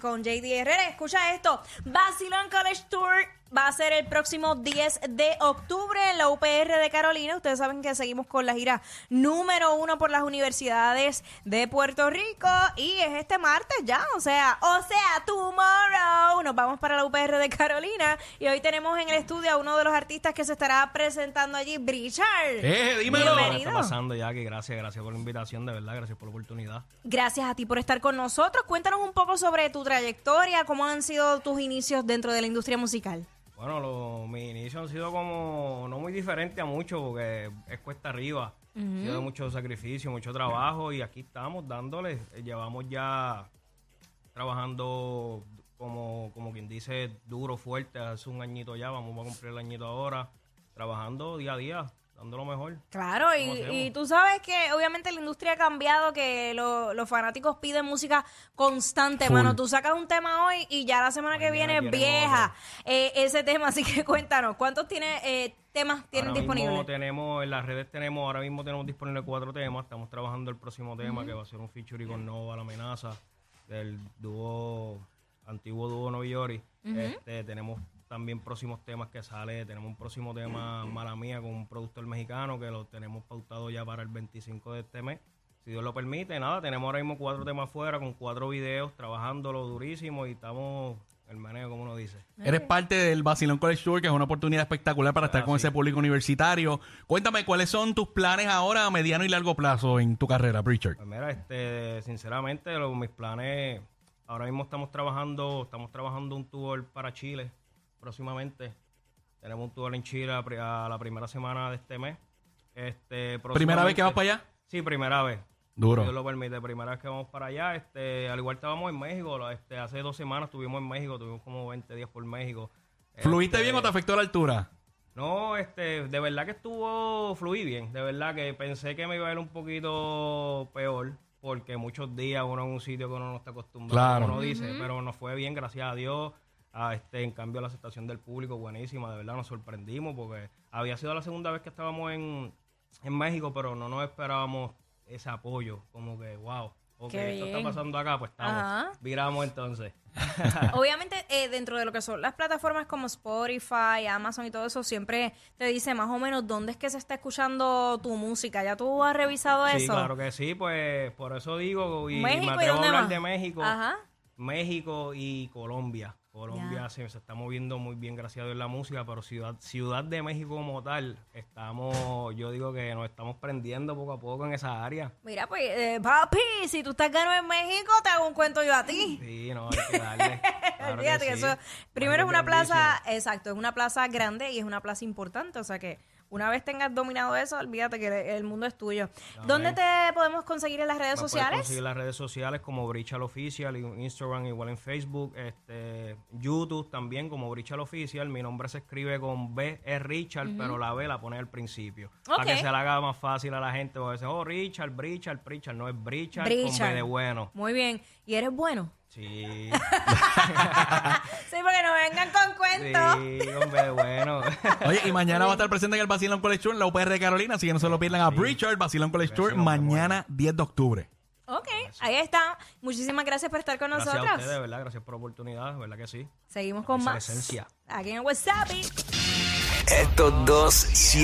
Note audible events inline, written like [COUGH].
con JD Herrera. Escucha esto. Basilón College Tour va a ser el próximo 10 de octubre en la UPR de Carolina. Ustedes saben que seguimos con la gira número uno por las universidades de Puerto Rico y es este martes ya, o sea, o sea, tomorrow nos vamos para la UPR de Carolina y hoy tenemos en el estudio a uno de los artistas que se estará presentando allí, Brichard. Eh, dímelo. Bienvenido. ¿Qué está pasando, Jackie? Gracias, gracias por la invitación, de verdad, gracias por la oportunidad. Gracias a ti por estar con nosotros. Cuéntanos un poco sobre tu trayectoria, cómo han sido tus inicios dentro de la industria musical. Bueno, lo, mis inicios han sido como no muy diferentes a mucho, porque es cuesta arriba. Ha sido mucho sacrificio, mucho trabajo y aquí estamos dándole. Llevamos ya trabajando como, como quien dice, duro, fuerte, hace un añito ya, vamos a cumplir el añito ahora, trabajando día a día, dando lo mejor. Claro, y, y tú sabes que obviamente la industria ha cambiado, que lo- los fanáticos piden música constante, Full. mano. Tú sacas un tema hoy y ya la semana que viene es vieja eh, ese tema. [LAUGHS] Así que cuéntanos, ¿cuántos tiene, eh, temas tienen ahora disponibles? Mismo tenemos, en las redes tenemos, ahora mismo tenemos disponibles cuatro temas. Estamos trabajando el próximo tema que va a ser un featuring con Nova La Amenaza, del dúo, antiguo dúo Novi Yori. este, tenemos también próximos temas que sale. Tenemos un próximo tema, Mala Mía, con un productor mexicano que lo tenemos pautado ya para el 25 de este mes. Si Dios lo permite, nada, tenemos ahora mismo cuatro temas fuera con cuatro videos, trabajándolo durísimo y estamos el meneo, como uno dice. Eres parte del Basilón College Tour, que es una oportunidad espectacular para estar Ah, con sí. ese público universitario. Cuéntame, ¿cuáles son tus planes ahora a mediano y largo plazo en tu carrera, Richard? Pues mira, este, sinceramente, lo- mis planes, ahora mismo estamos trabajando, estamos trabajando un tour para Chile próximamente. Tenemos un tour en Chile a, la primera semana de este mes. Este, ¿Primera vez que vas para allá? Sí, primera vez. Duro. Si Dios lo permite, primera vez que vamos para allá. Este, al igual estábamos en México, este, hace dos semanas estuvimos en México, tuvimos como 20 días por México. ¿Fluiste Este, bien o te afectó la altura? no, este, de verdad que estuvo, fluí bien, de verdad que pensé que me iba a ir un poquito peor, porque muchos días uno en un sitio que uno no está acostumbrado, Claro. como uno dice, pero nos fue bien, gracias a Dios. Ah, este, en cambio, la aceptación del público, buenísima, de verdad nos sorprendimos, porque había sido la segunda vez que estábamos en, en México, pero no nos esperábamos ese apoyo, como que, wow, ok, Qué esto bien. está pasando acá, pues estamos, Ajá. viramos entonces. [LAUGHS] Obviamente, eh, dentro de lo que son las plataformas como Spotify, Amazon y todo eso, siempre te dice más o menos dónde es que se está escuchando tu música. ¿Ya tú has revisado Sí, eso? claro que sí, pues por eso digo, y México, me ¿y a hablar más? de México. Ajá. México y Colombia. Colombia Ya. se, se está moviendo muy bien, gracias a Dios, en la música, pero Ciudad, Ciudad de México como tal, estamos, yo digo que nos estamos prendiendo poco a poco en esa área. Mira, pues, eh, papi, si tú estás ganando en México, te hago un cuento yo a ti. Sí, no, hay que darle. [LAUGHS] Claro Olvídate que, sí. eso, primero es una plaza, exacto, es una plaza grande y es una plaza importante, o sea que una vez tengas dominado eso, olvídate que el mundo es tuyo. ¿Dónde te podemos conseguir en las redes Me sociales? conseguir en las redes sociales como Brichal Oficial, en Instagram igual en Facebook, este, YouTube también como Brichal Oficial. Mi nombre se escribe con B, es Richard, pero la B la pone al principio. Ok. Para que se le haga más fácil a la gente, porque dicen, oh, Richard, Brichal, Brichal, no es Brichal, con. B de bueno. Muy bien. ¿Y eres bueno? Sí, [LAUGHS] porque no vengan con cuentos. sí, con B de bueno. Oye, y mañana va a estar presente en el Basilón College Tour en la UPR de Carolina, así que no se lo pierdan a Richard, Basilón College Tour, mañana 10 de octubre. Ok, ahí está. Muchísimas gracias por estar con Gracias a nosotros. ustedes, de verdad, gracias por la oportunidad, de verdad que sí. Seguimos con Esa más. esencia. Aquí en WhatsApp. Estos dos siempre